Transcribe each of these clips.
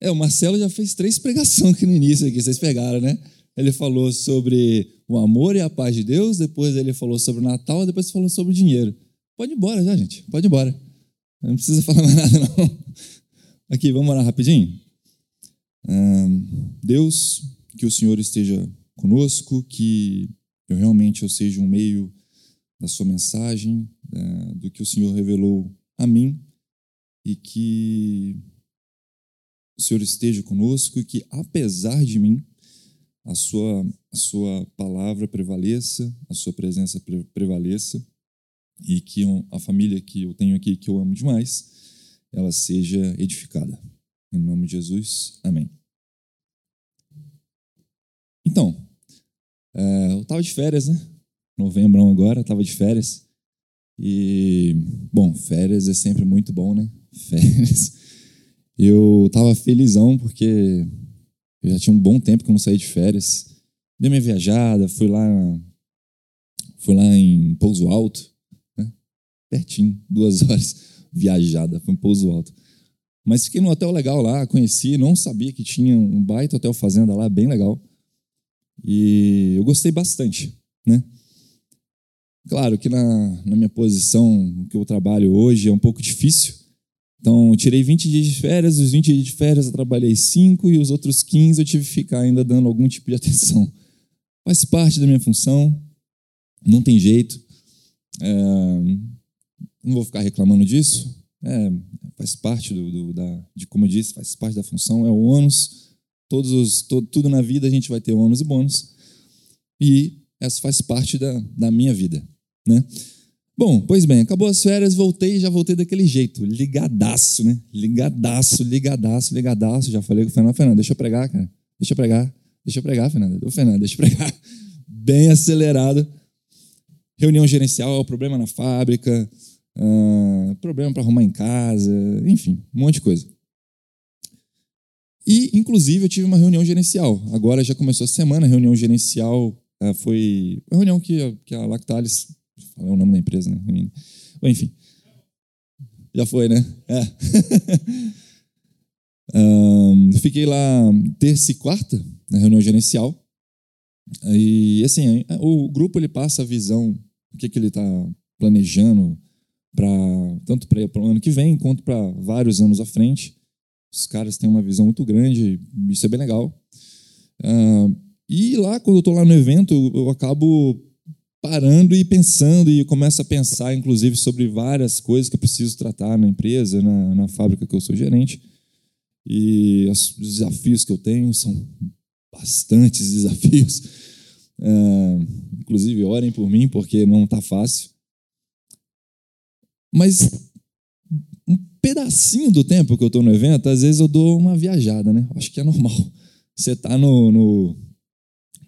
É, o Marcelo já fez três pregações aqui no início, aqui, vocês pegaram, né? Ele falou sobre o amor e a paz de Deus, depois ele falou sobre o Natal, depois falou sobre o dinheiro. Pode ir embora já, gente. Pode ir embora. Não precisa falar mais nada, não. Aqui, vamos orar rapidinho? Deus, que o Senhor esteja conosco, que eu realmente eu seja um meio da sua mensagem, é, do que o Senhor revelou a mim, e que o Senhor esteja conosco e que, apesar de mim, a sua, a sua palavra prevaleça, a sua presença prevaleça, e que a família que eu tenho aqui, que eu amo demais, ela seja edificada. Em nome de Jesus, amém. Então, é, eu estava de férias, né? Novembro agora, estava de férias. E, bom, férias é sempre muito bom, né? Férias. Eu estava felizão porque eu já tinha um bom tempo que eu não saí de férias. Dei minha viajada, fui lá, fui lá em Pouso Alto, né? pertinho, duas horas viajada, foi em Pouso Alto. Mas fiquei num hotel legal lá, conheci, não sabia que tinha um baita hotel fazenda lá, bem legal. E eu gostei bastante, né? Claro que na, na minha posição que eu trabalho hoje é um pouco difícil. Então, eu tirei 20 dias de férias, os 20 dias de férias eu trabalhei 5 e os outros 15 eu tive que ficar ainda dando algum tipo de atenção. Faz parte da minha função, não tem jeito. É, não vou ficar reclamando disso. É, faz parte do, do, da, de como eu disse, faz parte da função, é o ônus Todos os, tudo na vida a gente vai ter ônus e bônus. E essa faz parte da, da minha vida. Né? Bom, pois bem, acabou as férias, voltei e já voltei daquele jeito, ligadaço, né? Ligadaço, ligadaço, ligadaço. Já falei com o Fernando, Fernando, deixa eu pregar, cara. Deixa eu pregar, deixa eu pregar, Fernando. Ô, Fernando, deixa eu pregar. Bem acelerado. Reunião gerencial, problema na fábrica, uh, problema para arrumar em casa, enfim, um monte de coisa. E, inclusive, eu tive uma reunião gerencial. Agora já começou a semana, a reunião gerencial uh, foi a reunião que, que a Lactalis, falei o nome da empresa, né? Enfim, já foi, né? É. um, fiquei lá terça e quarta, na reunião gerencial. E, assim, o grupo ele passa a visão, o que, que ele está planejando, pra, tanto para o ano que vem, quanto para vários anos à frente. Os caras têm uma visão muito grande, isso é bem legal. Uh, e lá, quando eu estou lá no evento, eu, eu acabo parando e pensando, e começo a pensar, inclusive, sobre várias coisas que eu preciso tratar na empresa, na, na fábrica que eu sou gerente. E os desafios que eu tenho são bastantes desafios. Uh, inclusive, orem por mim, porque não está fácil. Mas um pedacinho do tempo que eu estou no evento, às vezes eu dou uma viajada, né? Acho que é normal. Você está no, no,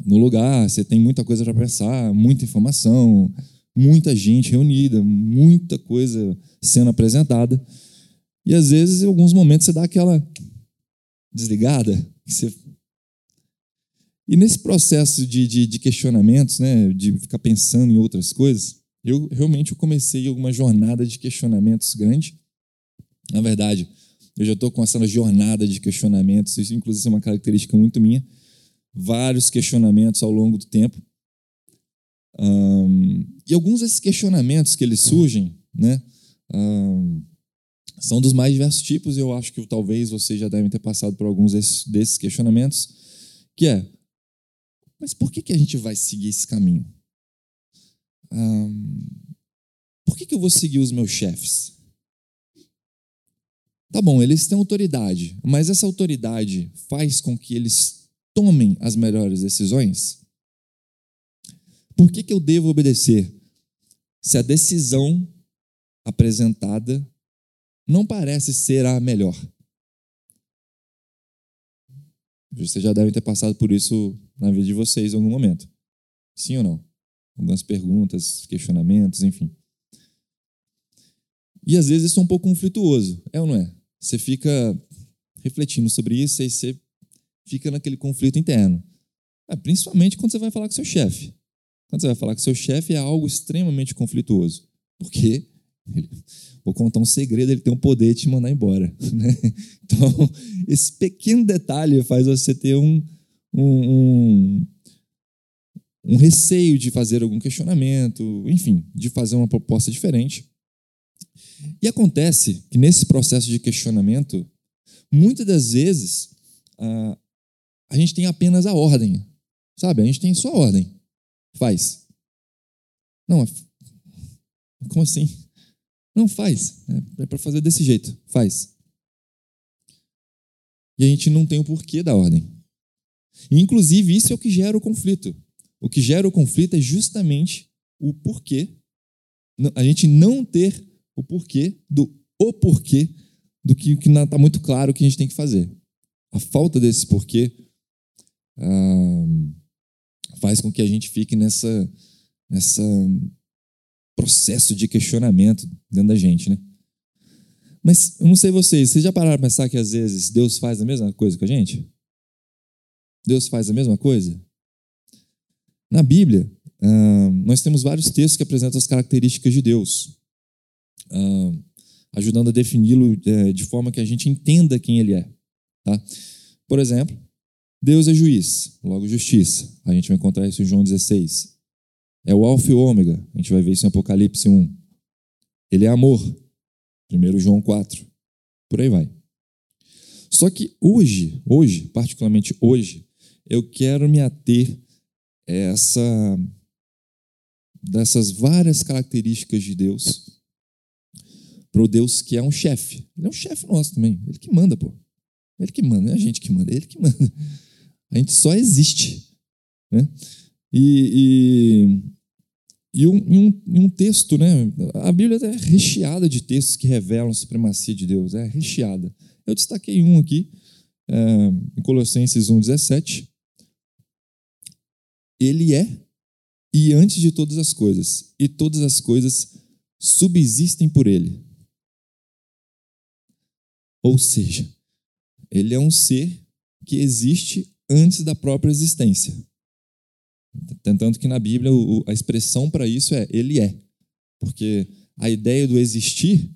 no, lugar, você tem muita coisa para pensar, muita informação, muita gente reunida, muita coisa sendo apresentada. E às vezes, em alguns momentos, você dá aquela desligada. Você... E nesse processo de, de, de questionamentos, né, de ficar pensando em outras coisas, eu realmente comecei uma jornada de questionamentos grande na verdade, eu já estou com essa jornada de questionamentos, isso inclusive é uma característica muito minha, vários questionamentos ao longo do tempo. Um, e alguns desses questionamentos que eles surgem, né, um, são dos mais diversos tipos, e eu acho que talvez vocês já devem ter passado por alguns desses, desses questionamentos, que é, mas por que, que a gente vai seguir esse caminho? Um, por que, que eu vou seguir os meus chefes? Tá bom, eles têm autoridade, mas essa autoridade faz com que eles tomem as melhores decisões? Por que, que eu devo obedecer se a decisão apresentada não parece ser a melhor? Vocês já devem ter passado por isso na vida de vocês em algum momento. Sim ou não? Algumas perguntas, questionamentos, enfim. E às vezes isso é um pouco conflituoso, é ou não é? você fica refletindo sobre isso e você fica naquele conflito interno. É, principalmente quando você vai falar com seu chefe. Quando você vai falar com seu chefe é algo extremamente conflituoso, porque vou contar um segredo, ele tem um poder de te mandar embora. Né? Então, esse pequeno detalhe faz você ter um, um, um, um receio de fazer algum questionamento, enfim, de fazer uma proposta diferente. E acontece que nesse processo de questionamento, muitas das vezes, a, a gente tem apenas a ordem, sabe? A gente tem só a ordem. Faz. Não, como assim? Não faz. É, é para fazer desse jeito. Faz. E a gente não tem o porquê da ordem. E, inclusive, isso é o que gera o conflito. O que gera o conflito é justamente o porquê. A gente não ter o porquê do o porquê do que está muito claro que a gente tem que fazer. A falta desse porquê faz com que a gente fique nessa, nessa processo de questionamento dentro da gente, né? Mas eu não sei vocês, vocês já pararam para pensar que às vezes Deus faz a mesma coisa com a gente? Deus faz a mesma coisa? Na Bíblia, nós temos vários textos que apresentam as características de Deus ajudando a defini-lo uh, de forma que a gente entenda quem ele é. Tá? Por exemplo, Deus é juiz, logo justiça. A gente vai encontrar isso em João 16. É o alfa e o ômega, a gente vai ver isso em Apocalipse 1. Ele é amor, 1 João 4. Por aí vai. Só que hoje, hoje, particularmente hoje, eu quero me ater a essa dessas várias características de Deus para o Deus que é um chefe. Ele é um chefe nosso também. Ele que manda, pô. Ele que manda, não é a gente que manda, é ele que manda. A gente só existe. Né? E, e, e, um, e, um, e um texto, né? A Bíblia é recheada de textos que revelam a supremacia de Deus, é recheada. Eu destaquei um aqui, é, em Colossenses 1,17. Ele é e antes de todas as coisas, e todas as coisas subsistem por ele. Ou seja, ele é um ser que existe antes da própria existência. Tanto que na Bíblia a expressão para isso é ele é. Porque a ideia do existir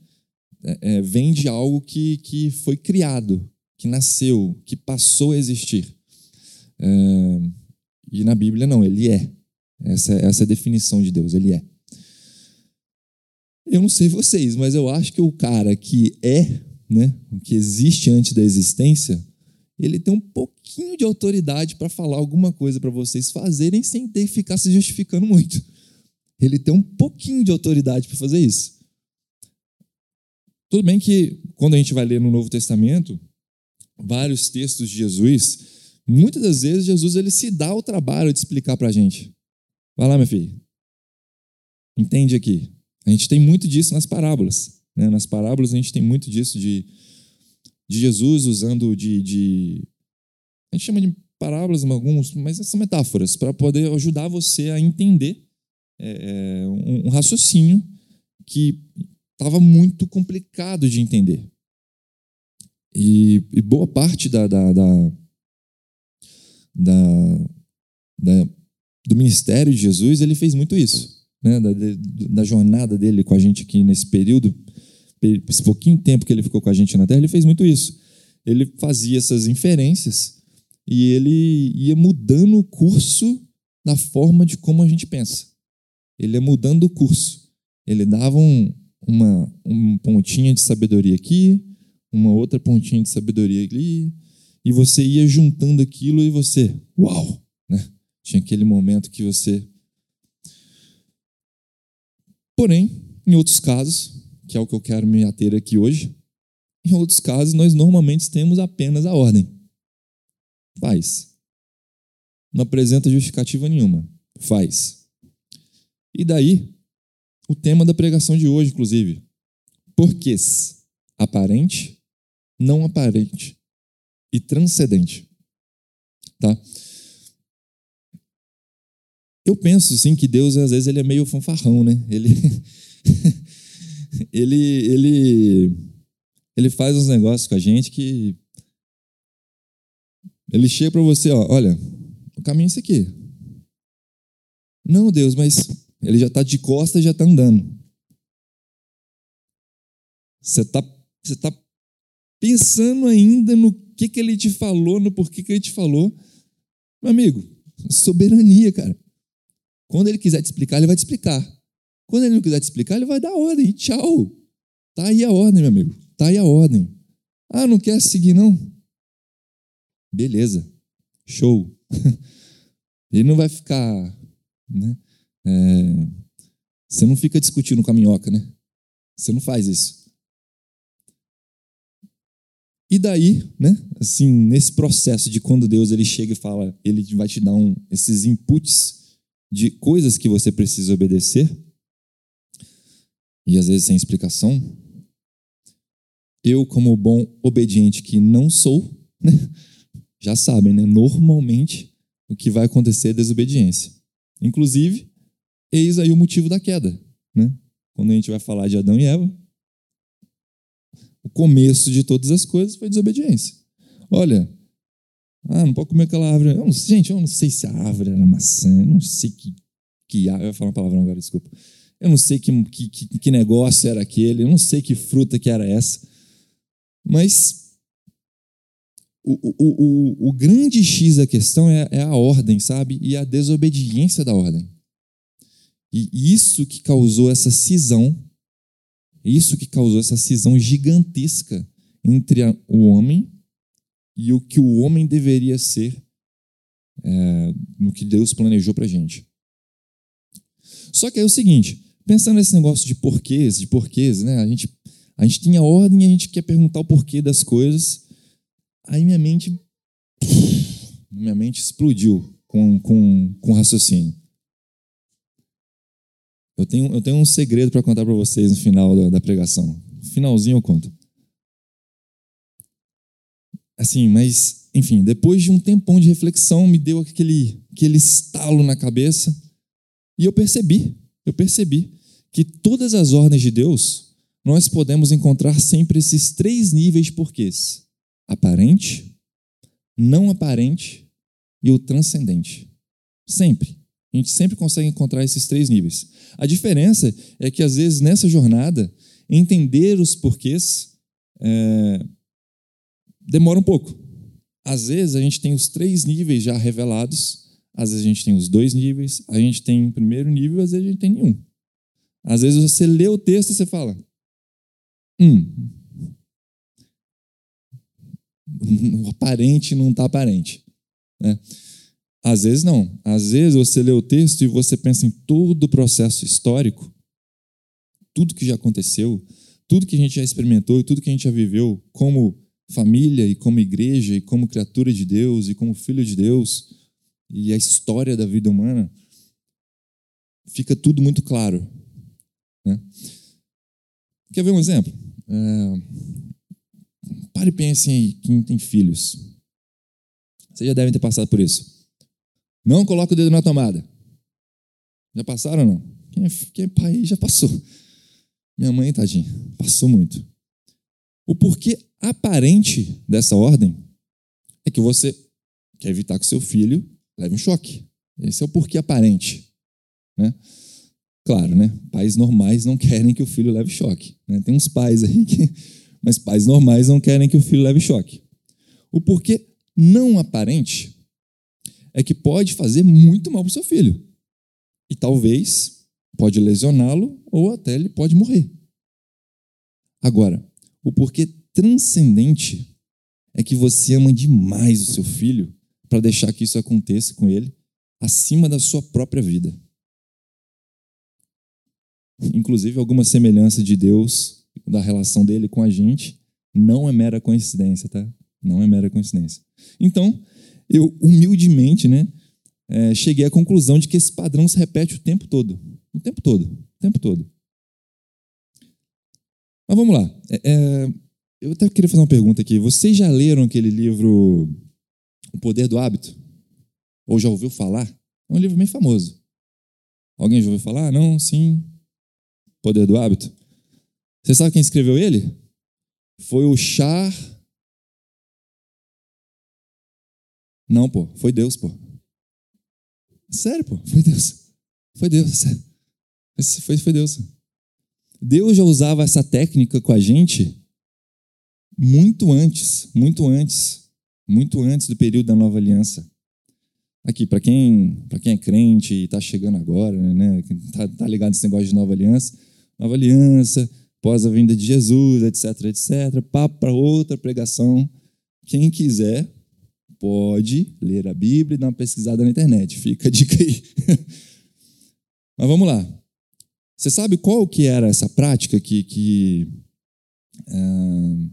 é, é, vem de algo que, que foi criado, que nasceu, que passou a existir. É, e na Bíblia não, ele é. Essa, essa é a definição de Deus, ele é. Eu não sei vocês, mas eu acho que o cara que é né, que existe antes da existência, ele tem um pouquinho de autoridade para falar alguma coisa para vocês fazerem sem ter que ficar se justificando muito. Ele tem um pouquinho de autoridade para fazer isso. Tudo bem que quando a gente vai ler no Novo Testamento, vários textos de Jesus, muitas das vezes Jesus ele se dá o trabalho de explicar para a gente. Vai lá, meu filho. Entende aqui. A gente tem muito disso nas parábolas. Né? Nas parábolas a gente tem muito disso de, de Jesus usando de, de, A gente chama de parábolas alguns, mas são metáforas para poder ajudar você a entender é, é, um, um raciocínio que estava muito complicado de entender. E, e boa parte da, da, da, da, do ministério de Jesus, ele fez muito isso. Né? Da, jornada dele com a gente aqui nesse período, esse pouquinho tempo que ele ficou com a gente na Terra, ele fez muito isso. Ele fazia essas inferências e ele ia mudando o curso da forma de como a gente pensa. Ele ia mudando o curso. Ele dava um, uma um pontinha de sabedoria aqui, uma outra pontinha de sabedoria ali, e você ia juntando aquilo e você, uau! Né? Tinha aquele momento que você. Porém, em outros casos, que é o que eu quero me ater aqui hoje. Em outros casos, nós normalmente temos apenas a ordem. Faz. Não apresenta justificativa nenhuma. Faz. E daí, o tema da pregação de hoje, inclusive. Porquês aparente, não aparente e transcendente. Tá? Eu penso, sim, que Deus, às vezes, ele é meio fanfarrão, né? Ele, ele, ele, ele faz uns negócios com a gente que ele chega para você, ó, olha, o caminho é esse aqui. Não, Deus, mas ele já está de costas, já está andando. Você está você tá pensando ainda no que, que ele te falou, no porquê que ele te falou. Meu amigo, soberania, cara. Quando ele quiser te explicar, ele vai te explicar. Quando ele não quiser te explicar, ele vai dar ordem. Tchau. Tá aí a ordem, meu amigo. Tá aí a ordem. Ah, não quer seguir, não? Beleza. Show. Ele não vai ficar. Né? É, você não fica discutindo com a minhoca, né? Você não faz isso. E daí, né? Assim, nesse processo de quando Deus ele chega e fala, ele vai te dar um, esses inputs de coisas que você precisa obedecer, e às vezes sem explicação. Eu, como bom obediente que não sou, né? já sabem, né? Normalmente o que vai acontecer é desobediência. Inclusive, eis aí o motivo da queda, né? Quando a gente vai falar de Adão e Eva, o começo de todas as coisas foi desobediência. Olha, ah, não pode comer aquela árvore. Eu não, gente, eu não sei se a árvore era maçã, eu não sei que, que eu ia falar uma palavra agora, desculpa. Eu não sei que, que, que negócio era aquele, eu não sei que fruta que era essa. Mas o, o, o, o grande X da questão é, é a ordem, sabe? E a desobediência da ordem. E isso que causou essa cisão, isso que causou essa cisão gigantesca entre a, o homem e o que o homem deveria ser é, no que Deus planejou para gente. Só que é o seguinte, pensando nesse negócio de porquês, de porquês, né? A gente, a gente tem a ordem e a gente quer perguntar o porquê das coisas, Aí minha mente, minha mente explodiu com, com, com raciocínio. Eu tenho, eu tenho um segredo para contar para vocês no final da, da pregação. finalzinho eu conto. Assim, mas, enfim, depois de um tempão de reflexão, me deu aquele, aquele estalo na cabeça e eu percebi, eu percebi que todas as ordens de Deus, nós podemos encontrar sempre esses três níveis de porquês aparente, não aparente e o transcendente. Sempre. A gente sempre consegue encontrar esses três níveis. A diferença é que, às vezes, nessa jornada, entender os porquês é, demora um pouco. Às vezes, a gente tem os três níveis já revelados, às vezes, a gente tem os dois níveis, a gente tem o primeiro nível, às vezes, a gente tem nenhum. Às vezes, você lê o texto e você fala: Hum, o aparente não está aparente. Né? Às vezes não. Às vezes você lê o texto e você pensa em todo o processo histórico, tudo que já aconteceu, tudo que a gente já experimentou e tudo que a gente já viveu como família e como igreja e como criatura de Deus e como filho de Deus e a história da vida humana, fica tudo muito claro. Né? Quer ver um exemplo? É, Pare e pense aí, quem tem filhos. Vocês já devem ter passado por isso. Não coloque o dedo na tomada. Já passaram ou não? Quem é, quem é pai já passou. Minha mãe, tadinha, passou muito. O porquê aparente dessa ordem é que você quer evitar que seu filho leve um choque. Esse é o porquê aparente. Né? Claro, né? Pais normais não querem que o filho leve choque. Né? Tem uns pais aí que mas pais normais não querem que o filho leve choque. O porquê não aparente é que pode fazer muito mal para o seu filho. E talvez pode lesioná-lo ou até ele pode morrer. Agora, o porquê transcendente é que você ama demais o seu filho para deixar que isso aconteça com ele acima da sua própria vida. Inclusive, alguma semelhança de Deus da relação dele com a gente, não é mera coincidência, tá? Não é mera coincidência. Então, eu humildemente, né, é, cheguei à conclusão de que esse padrão se repete o tempo todo. O tempo todo. O tempo todo. Mas vamos lá. É, é, eu até queria fazer uma pergunta aqui. Vocês já leram aquele livro O Poder do Hábito? Ou já ouviu falar? É um livro bem famoso. Alguém já ouviu falar? Não? Sim? Poder do Hábito? Você sabe quem escreveu ele? Foi o Char. Não, pô, foi Deus, pô. Sério, pô, foi Deus. Foi Deus. Foi, foi Deus. Deus já usava essa técnica com a gente muito antes, muito antes, muito antes do período da nova aliança. Aqui, para quem, quem é crente e está chegando agora, né, está tá ligado nesse negócio de nova aliança, nova aliança, após a vinda de Jesus, etc, etc, papo para outra pregação. Quem quiser pode ler a Bíblia e dar uma pesquisada na internet, fica a dica aí. Mas vamos lá. Você sabe qual que era essa prática que, que uh,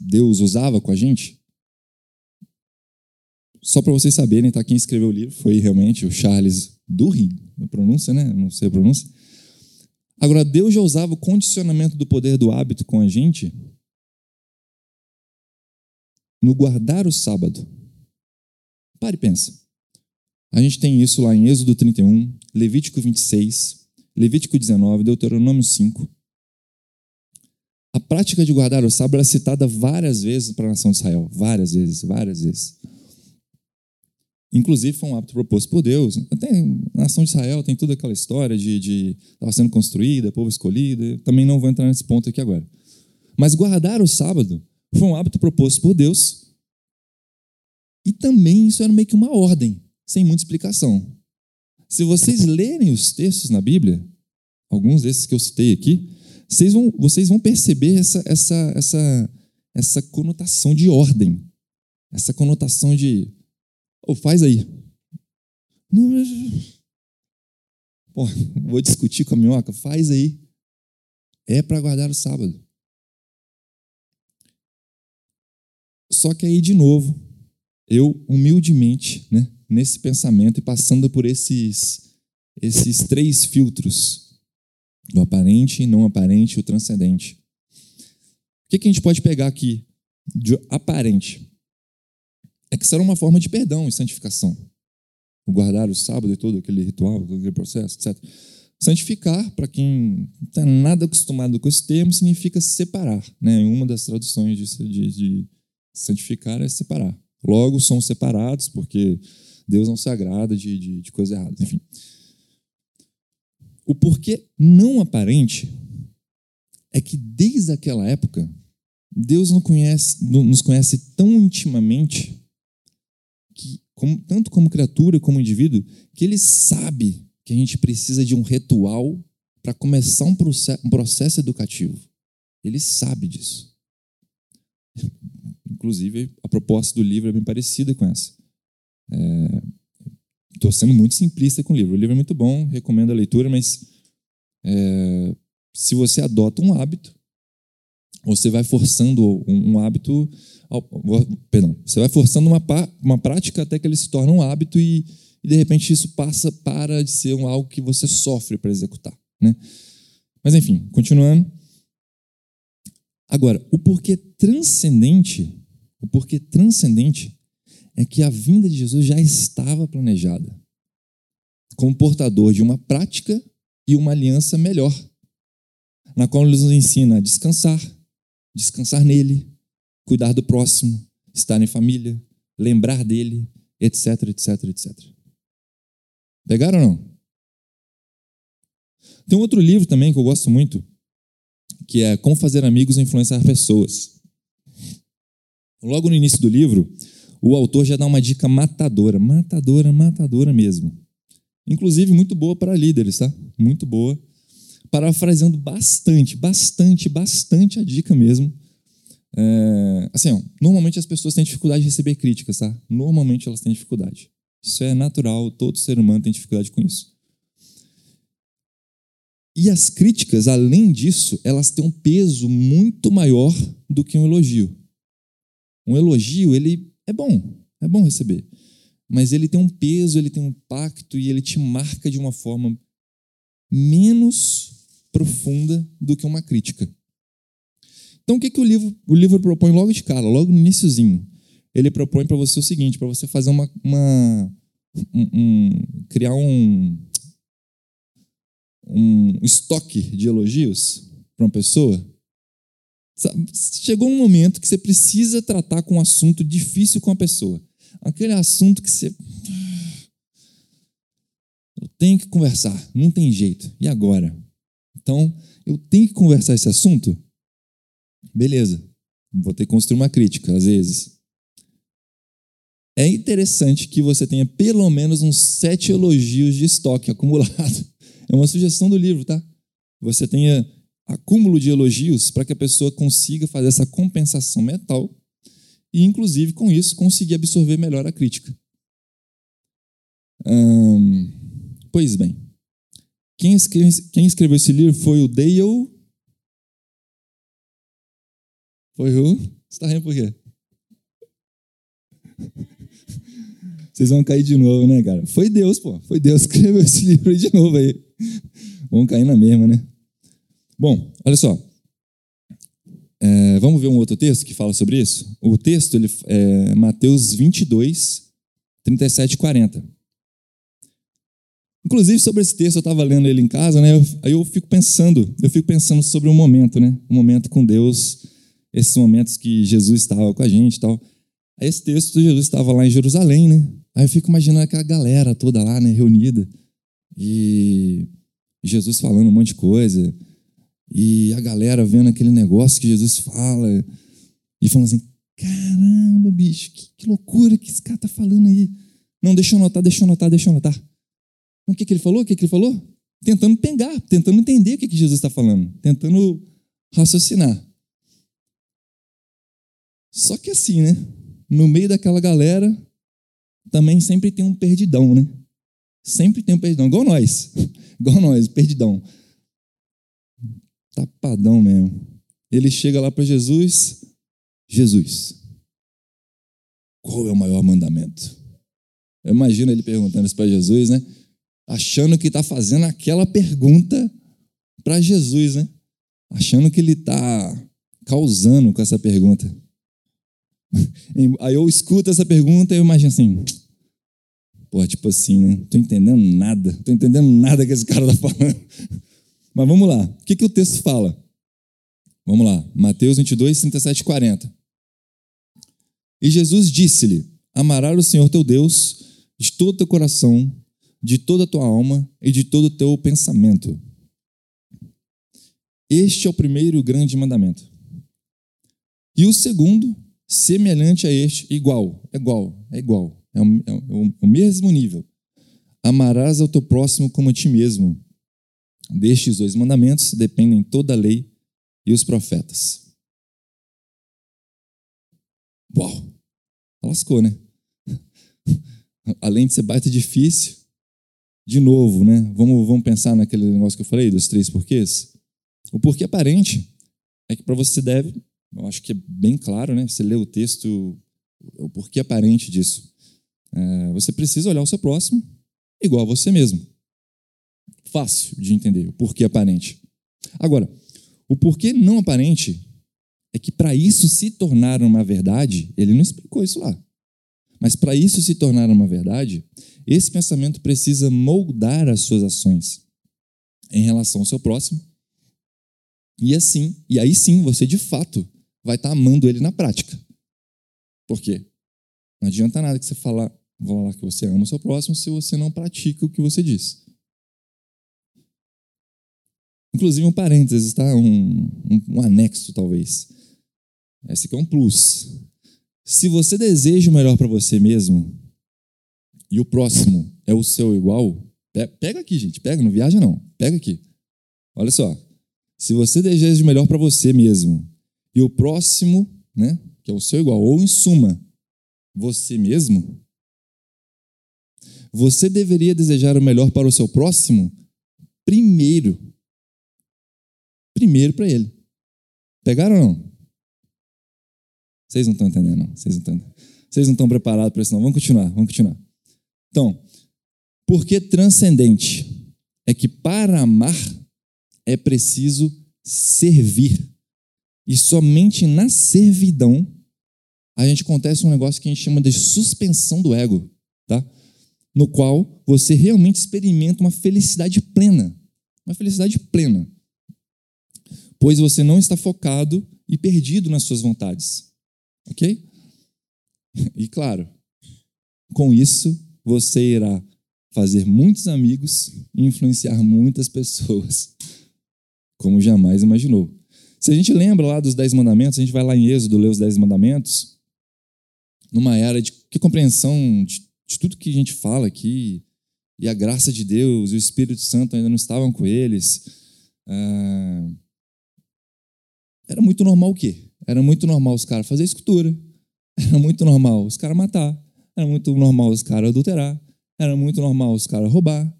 Deus usava com a gente? Só para vocês saberem, tá? Quem escreveu o livro foi realmente o Charles Duhigg, a pronúncia, né? Não sei a pronúncia. Agora, Deus já usava o condicionamento do poder do hábito com a gente no guardar o sábado. Pare e pensa. A gente tem isso lá em Êxodo 31, Levítico 26, Levítico 19, Deuteronômio 5. A prática de guardar o sábado é citada várias vezes para a nação de Israel. Várias vezes, várias vezes. Inclusive, foi um hábito proposto por Deus. Tem, a nação de Israel tem toda aquela história de estava sendo construída, povo escolhido. Também não vou entrar nesse ponto aqui agora. Mas guardar o sábado foi um hábito proposto por Deus. E também isso era meio que uma ordem, sem muita explicação. Se vocês lerem os textos na Bíblia, alguns desses que eu citei aqui, vocês vão, vocês vão perceber essa, essa, essa, essa conotação de ordem, essa conotação de, oh, faz aí. Não, mas... Pô, vou discutir com a minhoca, faz aí. É para guardar o sábado. Só que aí, de novo, eu humildemente, né, nesse pensamento e passando por esses, esses três filtros: do aparente, não aparente e o transcendente. O que, que a gente pode pegar aqui de aparente? É que será uma forma de perdão e santificação. O guardar o sábado e todo aquele ritual, todo aquele processo, etc. Santificar, para quem não está nada acostumado com esse termo, significa separar. Né? Uma das traduções de, de, de santificar é separar. Logo, são separados, porque Deus não se agrada de, de, de coisas erradas. Enfim. O porquê não aparente é que desde aquela época, Deus não conhece, nos conhece tão intimamente, como, tanto como criatura como indivíduo, que Ele sabe que a gente precisa de um ritual para começar um processo, um processo educativo. Ele sabe disso. Inclusive, a proposta do livro é bem parecida com essa. Estou é, sendo muito simplista com o livro. O livro é muito bom, recomendo a leitura, mas é, se você adota um hábito, você vai forçando um, um hábito, perdão, você vai forçando uma, uma prática até que ele se torne um hábito e, e, de repente isso passa para de ser um, algo que você sofre para executar, né? Mas enfim, continuando. Agora, o porquê transcendente, o porquê transcendente é que a vinda de Jesus já estava planejada como portador de uma prática e uma aliança melhor, na qual ele nos ensina a descansar, descansar nele, cuidar do próximo, estar em família, lembrar dele, etc, etc, etc. Pegaram ou não? Tem um outro livro também que eu gosto muito, que é Como Fazer Amigos e Influenciar Pessoas. Logo no início do livro, o autor já dá uma dica matadora, matadora, matadora mesmo. Inclusive, muito boa para líderes, tá? Muito boa. Parafraseando bastante, bastante, bastante a dica mesmo. É, assim, ó, normalmente as pessoas têm dificuldade de receber críticas, tá? Normalmente elas têm dificuldade. Isso é natural, todo ser humano tem dificuldade com isso. E as críticas, além disso, elas têm um peso muito maior do que um elogio. Um elogio, ele é bom, é bom receber. Mas ele tem um peso, ele tem um impacto e ele te marca de uma forma menos profunda do que uma crítica. Então, o que, que o, livro, o livro propõe logo de cara, logo no iníciozinho? Ele propõe para você o seguinte, para você fazer uma... uma um, um, criar um, um estoque de elogios para uma pessoa, Chegou um momento que você precisa tratar com um assunto difícil com a pessoa. Aquele assunto que você. Eu tenho que conversar, não tem jeito. E agora? Então, eu tenho que conversar esse assunto? Beleza, vou ter que construir uma crítica, às vezes. É interessante que você tenha pelo menos uns sete elogios de estoque acumulado. É uma sugestão do livro, tá? Você tenha acúmulo de elogios para que a pessoa consiga fazer essa compensação mental e, inclusive, com isso, conseguir absorver melhor a crítica. Hum, pois bem, quem, escreve, quem escreveu esse livro foi o Dale. Foi o. Você está rindo por quê? Vocês vão cair de novo, né, cara? Foi Deus, pô. Foi Deus que escreveu esse livro aí de novo aí. Vão cair na mesma, né? Bom, olha só. É, vamos ver um outro texto que fala sobre isso? O texto ele, é Mateus 22, 37 e 40. Inclusive, sobre esse texto, eu estava lendo ele em casa, né? Aí eu fico pensando, eu fico pensando sobre um momento, né? Um momento com Deus, esses momentos que Jesus estava com a gente e tal. Aí esse texto, Jesus estava lá em Jerusalém, né? Aí eu fico imaginando aquela galera toda lá, né? Reunida. E Jesus falando um monte de coisa. E a galera vendo aquele negócio que Jesus fala e falando assim: caramba, bicho, que, que loucura que esse cara tá falando aí. Não, deixa eu anotar, deixa eu anotar, deixa eu anotar. O que, que ele falou? O que, que ele falou? Tentando pegar, tentando entender o que, que Jesus está falando, tentando raciocinar. Só que assim, né? No meio daquela galera, também sempre tem um perdidão, né? Sempre tem um perdidão, igual nós. igual nós, perdidão tapadão mesmo. Ele chega lá para Jesus, Jesus, qual é o maior mandamento? Eu imagino ele perguntando isso para Jesus, né? Achando que está fazendo aquela pergunta para Jesus, né? Achando que ele está causando com essa pergunta. Aí eu escuto essa pergunta e eu imagino assim, pô, tipo assim, né? Tô entendendo nada, tô entendendo nada que esse cara está falando. Mas vamos lá. O que, que o texto fala? Vamos lá. Mateus 22, 37 e 40. E Jesus disse-lhe: Amarás o Senhor teu Deus de todo o teu coração, de toda a tua alma e de todo o teu pensamento. Este é o primeiro grande mandamento. E o segundo, semelhante a este, igual, é igual, é igual, é o, é o, o mesmo nível. Amarás ao teu próximo como a ti mesmo. Destes dois mandamentos dependem toda a lei e os profetas. Uau! Lascou, né? Além de ser baita difícil, de novo, né? Vamos, vamos pensar naquele negócio que eu falei, dos três porquês? O porquê aparente é que para você deve, eu acho que é bem claro, né? Você lê o texto, o porquê aparente disso. É, você precisa olhar o seu próximo igual a você mesmo fácil de entender, o porquê aparente. Agora, o porquê não aparente é que para isso se tornar uma verdade, ele não explicou isso lá. Mas para isso se tornar uma verdade, esse pensamento precisa moldar as suas ações em relação ao seu próximo. E assim, e aí sim, você de fato vai estar tá amando ele na prática. Por quê? Não adianta nada que você falar, falar que você ama o seu próximo se você não pratica o que você diz. Inclusive um parênteses, tá? Um, um, um anexo, talvez. Esse aqui é um plus. Se você deseja o melhor para você mesmo e o próximo é o seu igual, pega aqui, gente. Pega, não viaja não. Pega aqui. Olha só. Se você deseja o melhor para você mesmo e o próximo, né, que é o seu igual, ou em suma, você mesmo, você deveria desejar o melhor para o seu próximo primeiro primeiro para ele. Pegaram ou não? Vocês não estão entendendo, não. Vocês não estão, Vocês não estão preparados para isso, não. Vamos continuar, vamos continuar. Então, porque transcendente é que para amar é preciso servir. E somente na servidão a gente acontece um negócio que a gente chama de suspensão do ego, tá? No qual você realmente experimenta uma felicidade plena. Uma felicidade plena pois você não está focado e perdido nas suas vontades. Ok? E claro, com isso você irá fazer muitos amigos e influenciar muitas pessoas. como jamais imaginou. Se a gente lembra lá dos Dez Mandamentos, a gente vai lá em Êxodo ler os Dez Mandamentos, numa era de que compreensão de, de tudo que a gente fala aqui, e a graça de Deus e o Espírito Santo ainda não estavam com eles. Ah, era muito normal o quê? Era muito normal os caras fazer escultura. Era muito normal os caras matar. Era muito normal os caras adulterar. Era muito normal os caras roubar,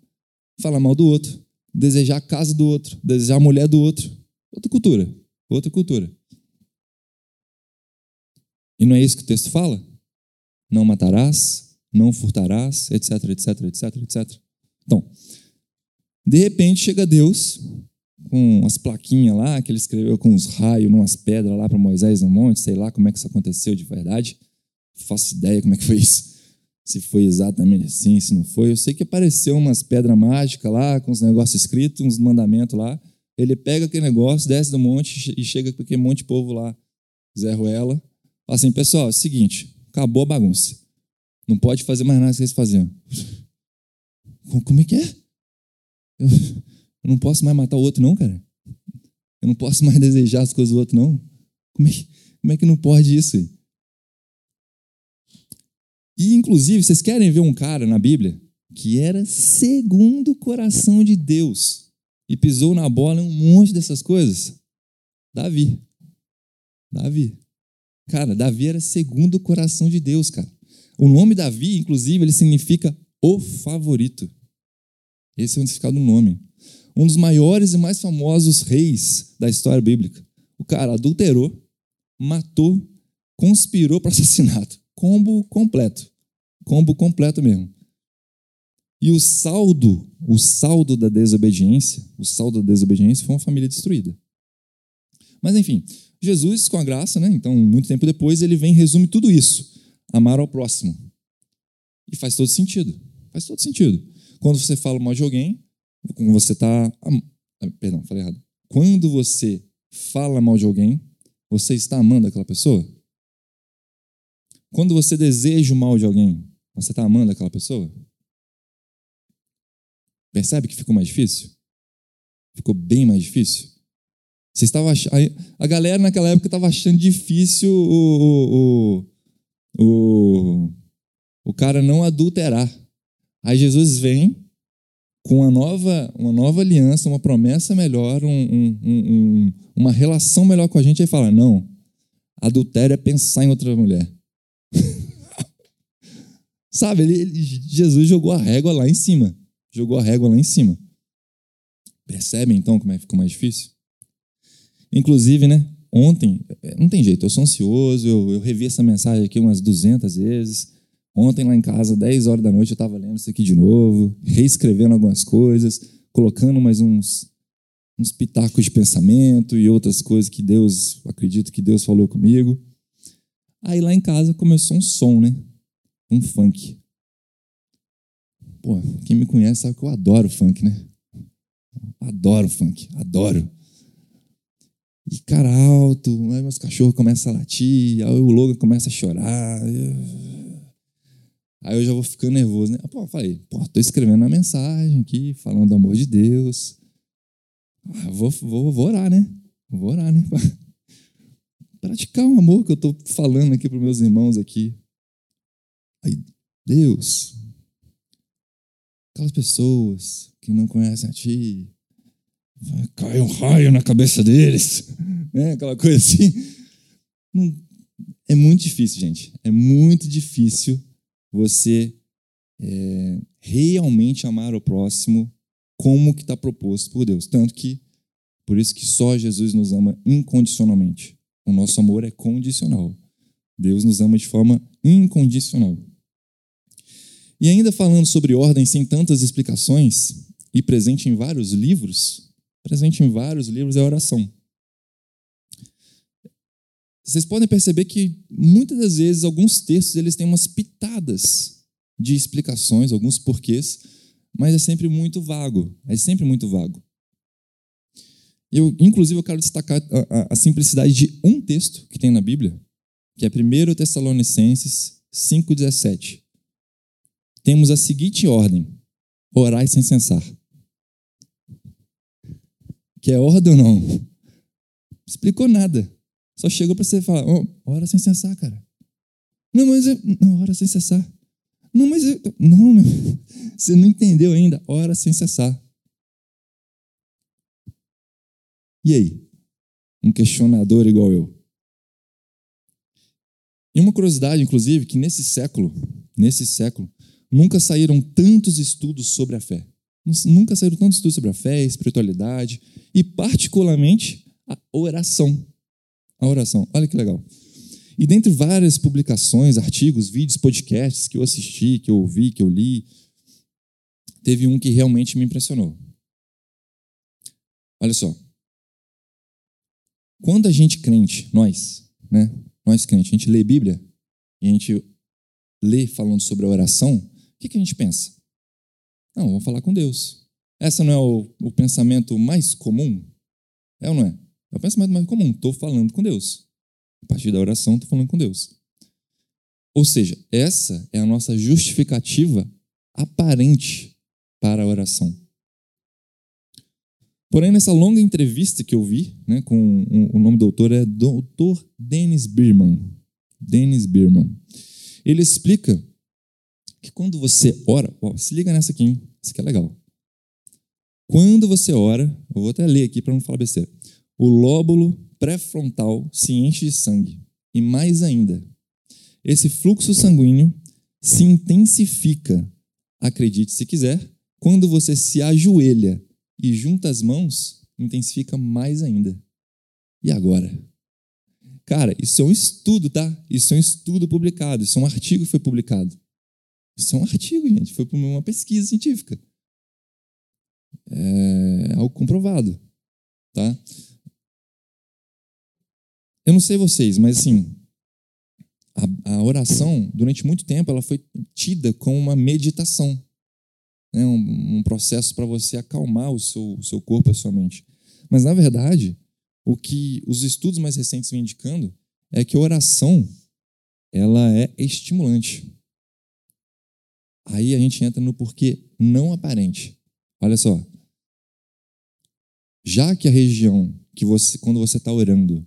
falar mal do outro, desejar a casa do outro, desejar a mulher do outro. Outra cultura. Outra cultura. E não é isso que o texto fala? Não matarás, não furtarás, etc, etc, etc, etc. Então, de repente chega Deus com as plaquinhas lá que ele escreveu com os raios, umas pedras lá para Moisés no monte, sei lá como é que isso aconteceu de verdade. faço ideia como é que foi isso. Se foi exatamente assim, se não foi. Eu sei que apareceu umas pedras mágicas lá, com os negócios escritos, uns mandamentos lá. Ele pega aquele negócio, desce do monte e chega com aquele monte de povo lá, Zé Ruela. Fala assim, pessoal, é o seguinte, acabou a bagunça. Não pode fazer mais nada que vocês faziam. Como é que é? Eu, eu não posso mais matar o outro, não, cara. Eu não posso mais desejar as coisas do outro, não. Como é que, como é que não pode isso? E, inclusive, vocês querem ver um cara na Bíblia que era segundo o coração de Deus e pisou na bola em um monte dessas coisas? Davi. Davi. Cara, Davi era segundo o coração de Deus, cara. O nome Davi, inclusive, ele significa o favorito. Esse é o significado do nome. Um dos maiores e mais famosos reis da história bíblica. O cara adulterou, matou, conspirou para assassinato. Combo completo. Combo completo mesmo. E o saldo, o saldo da desobediência, o saldo da desobediência foi uma família destruída. Mas enfim, Jesus, com a graça, né? Então, muito tempo depois, ele vem e resume tudo isso: amar ao próximo. E faz todo sentido. Faz todo sentido. Quando você fala mal de alguém, quando você está. Ah, perdão, falei errado. Quando você fala mal de alguém, você está amando aquela pessoa? Quando você deseja o mal de alguém, você está amando aquela pessoa? Percebe que ficou mais difícil? Ficou bem mais difícil? Você estava ach... A galera naquela época estava achando difícil o, o, o, o cara não adulterar. Aí Jesus vem com uma nova, uma nova aliança, uma promessa melhor, um, um, um, uma relação melhor com a gente, e fala: não, adultério é pensar em outra mulher. Sabe, ele, ele, Jesus jogou a régua lá em cima. Jogou a régua lá em cima. Percebem então como é que ficou mais difícil? Inclusive, né? Ontem, é, não tem jeito, eu sou ansioso, eu, eu revi essa mensagem aqui umas 200 vezes. Ontem lá em casa, 10 horas da noite, eu estava lendo isso aqui de novo, reescrevendo algumas coisas, colocando mais uns, uns pitacos de pensamento e outras coisas que Deus, acredito que Deus falou comigo. Aí lá em casa começou um som, né? Um funk. Pô, quem me conhece sabe que eu adoro funk, né? Adoro funk, adoro. E cara alto, aí meus cachorros começam a latir, aí o Logan começa a chorar. Aí eu já vou ficando nervoso, né? Pô, falei, pô, tô escrevendo uma mensagem aqui, falando do amor de Deus. Ah, vou, vou, vou orar, né? Vou orar, né? Praticar o amor que eu tô falando aqui para meus irmãos aqui. Aí, Deus, aquelas pessoas que não conhecem a Ti, cai um raio na cabeça deles, né? aquela coisa assim. É muito difícil, gente. É muito difícil você é, realmente amar o próximo como que está proposto por Deus. Tanto que, por isso que só Jesus nos ama incondicionalmente. O nosso amor é condicional. Deus nos ama de forma incondicional. E ainda falando sobre ordem sem tantas explicações, e presente em vários livros, presente em vários livros é a oração. Vocês podem perceber que muitas das vezes alguns textos eles têm umas pitadas de explicações, alguns porquês, mas é sempre muito vago, é sempre muito vago. Eu, inclusive, eu quero destacar a, a, a simplicidade de um texto que tem na Bíblia, que é 1 Tessalonicenses 5,17. Temos a seguinte ordem: orai sem cessar. Quer ordem ou não? Explicou nada. Só chegou para você falar, oh, ora sem cessar, cara. Não, mas eu... não, ora sem cessar. Não, mas eu... não, meu. Você não entendeu ainda. Ora sem cessar. E aí? Um questionador igual eu. E uma curiosidade, inclusive, que nesse século, nesse século, nunca saíram tantos estudos sobre a fé. Nunca saíram tantos estudos sobre a fé, espiritualidade e, particularmente, a oração. A oração. Olha que legal. E dentre várias publicações, artigos, vídeos, podcasts que eu assisti, que eu ouvi, que eu li, teve um que realmente me impressionou. Olha só. Quando a gente crente, nós, né? Nós crentes, a gente lê Bíblia e a gente lê falando sobre a oração, o que, que a gente pensa? Não, vamos falar com Deus. Essa não é o, o pensamento mais comum? É ou não é? É o pensamento mais comum. Estou falando com Deus. A partir da oração, estou falando com Deus. Ou seja, essa é a nossa justificativa aparente para a oração. Porém, nessa longa entrevista que eu vi, né, com um, o nome do autor é Dr. Dennis Birman. Dennis Birman. Ele explica que quando você ora, ó, se liga nessa aqui, hein? Isso aqui é legal. Quando você ora, eu vou até ler aqui para não falar besteira. O lóbulo pré-frontal se enche de sangue. E mais ainda, esse fluxo sanguíneo se intensifica, acredite se quiser, quando você se ajoelha e junta as mãos, intensifica mais ainda. E agora? Cara, isso é um estudo, tá? Isso é um estudo publicado, isso é um artigo que foi publicado. Isso é um artigo, gente, foi uma pesquisa científica. É algo comprovado, tá? Eu não sei vocês, mas assim, a, a oração, durante muito tempo, ela foi tida como uma meditação né, um, um processo para você acalmar o seu, o seu corpo, a sua mente. Mas, na verdade, o que os estudos mais recentes vêm indicando é que a oração ela é estimulante. Aí a gente entra no porquê não aparente. Olha só. Já que a região que você, quando você está orando,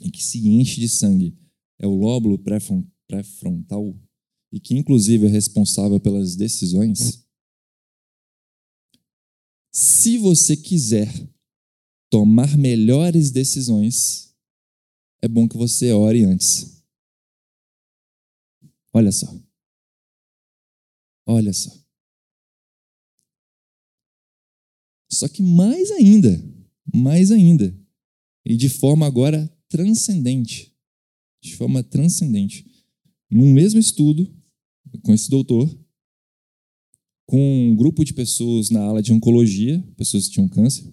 e que se enche de sangue, é o lóbulo pré-frontal, e que inclusive é responsável pelas decisões, se você quiser tomar melhores decisões, é bom que você ore antes. Olha só. Olha só. Só que mais ainda, mais ainda, e de forma agora transcendente, de forma transcendente, num mesmo estudo com esse doutor, com um grupo de pessoas na ala de oncologia, pessoas que tinham câncer.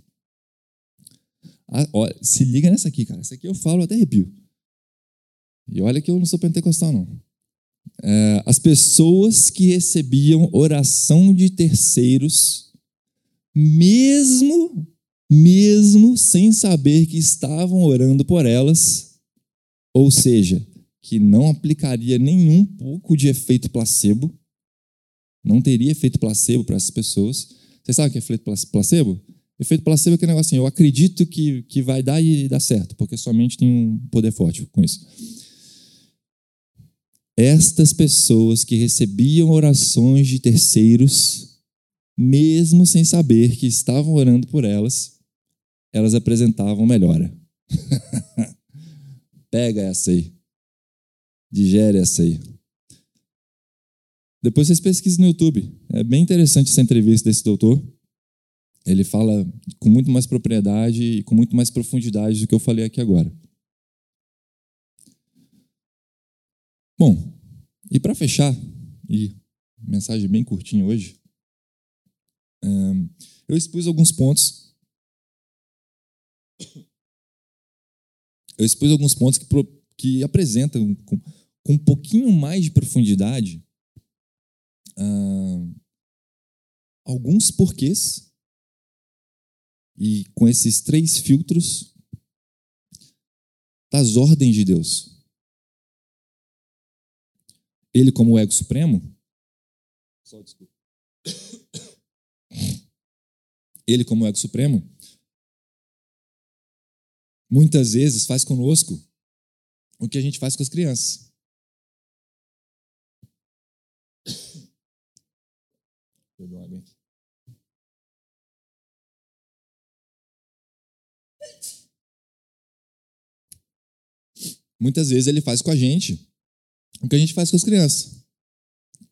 Ah, olha, se liga nessa aqui, cara. Essa aqui eu falo até arrepio. E olha que eu não sou pentecostal, não. É, as pessoas que recebiam oração de terceiros, mesmo, mesmo sem saber que estavam orando por elas, ou seja, que não aplicaria nenhum pouco de efeito placebo, não teria efeito placebo para essas pessoas. Vocês sabem o que é efeito placebo? Efeito placebo é aquele negócio assim, eu acredito que, que vai dar e dá certo, porque sua mente tem um poder forte com isso. Estas pessoas que recebiam orações de terceiros, mesmo sem saber que estavam orando por elas, elas apresentavam melhora. Pega essa aí. Digere essa aí. Depois vocês pesquisem no YouTube. É bem interessante essa entrevista desse doutor. Ele fala com muito mais propriedade e com muito mais profundidade do que eu falei aqui agora. Bom, e para fechar, e mensagem bem curtinha hoje, eu expus alguns pontos. Eu expus alguns pontos que, que apresentam com, com um pouquinho mais de profundidade uh, alguns porquês e com esses três filtros das ordens de Deus. Ele, como o ego supremo. Ele, como ego supremo, muitas vezes faz conosco o que a gente faz com as crianças. Muitas vezes ele faz com a gente o que a gente faz com as crianças.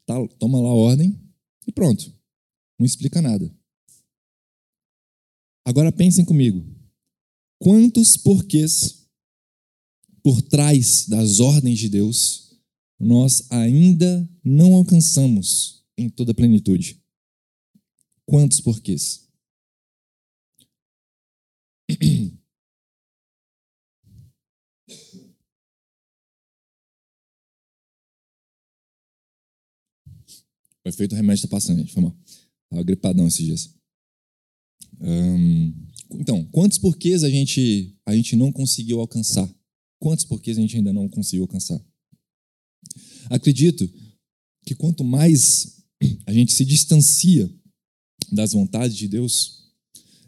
Tá, toma lá a ordem e pronto. Não explica nada. Agora pensem comigo. Quantos porquês por trás das ordens de Deus nós ainda não alcançamos em toda a plenitude? Quantos porquês? O efeito remédio está passando, gente. Foi mal. Estava gripadão esses dias. Então, quantos porquês a gente, a gente não conseguiu alcançar? Quantos porquês a gente ainda não conseguiu alcançar? Acredito que quanto mais a gente se distancia das vontades de Deus,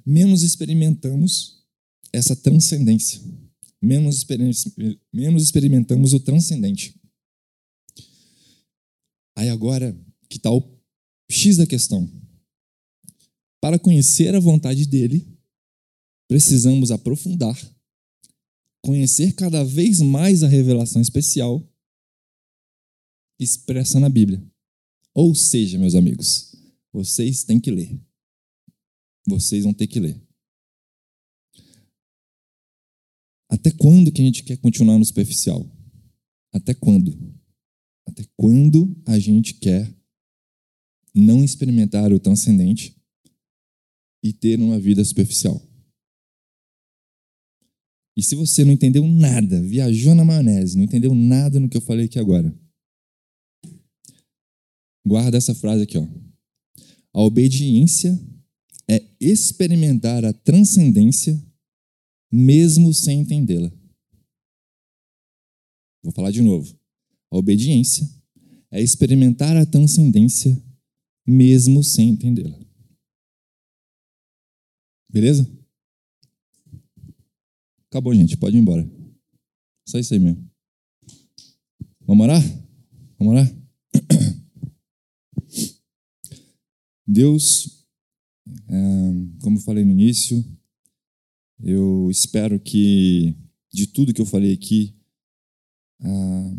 menos experimentamos essa transcendência, menos, menos experimentamos o transcendente. Aí agora, que tal tá X da questão? Para conhecer a vontade dele, precisamos aprofundar, conhecer cada vez mais a revelação especial expressa na Bíblia. Ou seja, meus amigos, vocês têm que ler. Vocês vão ter que ler. Até quando que a gente quer continuar no superficial? Até quando? Até quando a gente quer não experimentar o transcendente e ter uma vida superficial. E se você não entendeu nada, viajou na maionese, não entendeu nada no que eu falei aqui agora, guarda essa frase aqui, ó. A obediência é experimentar a transcendência mesmo sem entendê-la. Vou falar de novo. A obediência é experimentar a transcendência mesmo sem entendê-la. Beleza? Acabou, gente. Pode ir embora. Só isso aí mesmo. Vamos orar? Vamos orar? Deus, é, como eu falei no início, eu espero que de tudo que eu falei aqui, a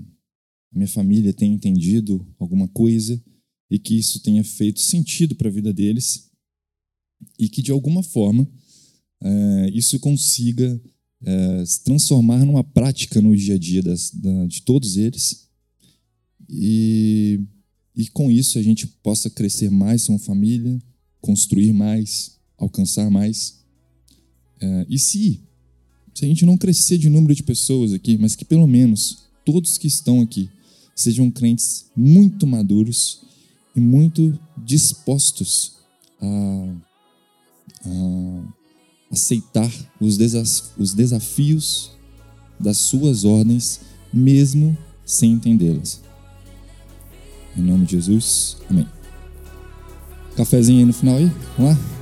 minha família tenha entendido alguma coisa e que isso tenha feito sentido para a vida deles e que de alguma forma é, isso consiga é, se transformar numa prática no dia a dia das, da, de todos eles e, e com isso a gente possa crescer mais como família, construir mais, alcançar mais. É, e se, se a gente não crescer de número de pessoas aqui, mas que pelo menos todos que estão aqui sejam crentes muito maduros e muito dispostos a, a aceitar os, desaf os desafios das suas ordens, mesmo sem entendê-las. Em nome de Jesus, amém. Cafezinho aí no final aí? Vamos lá?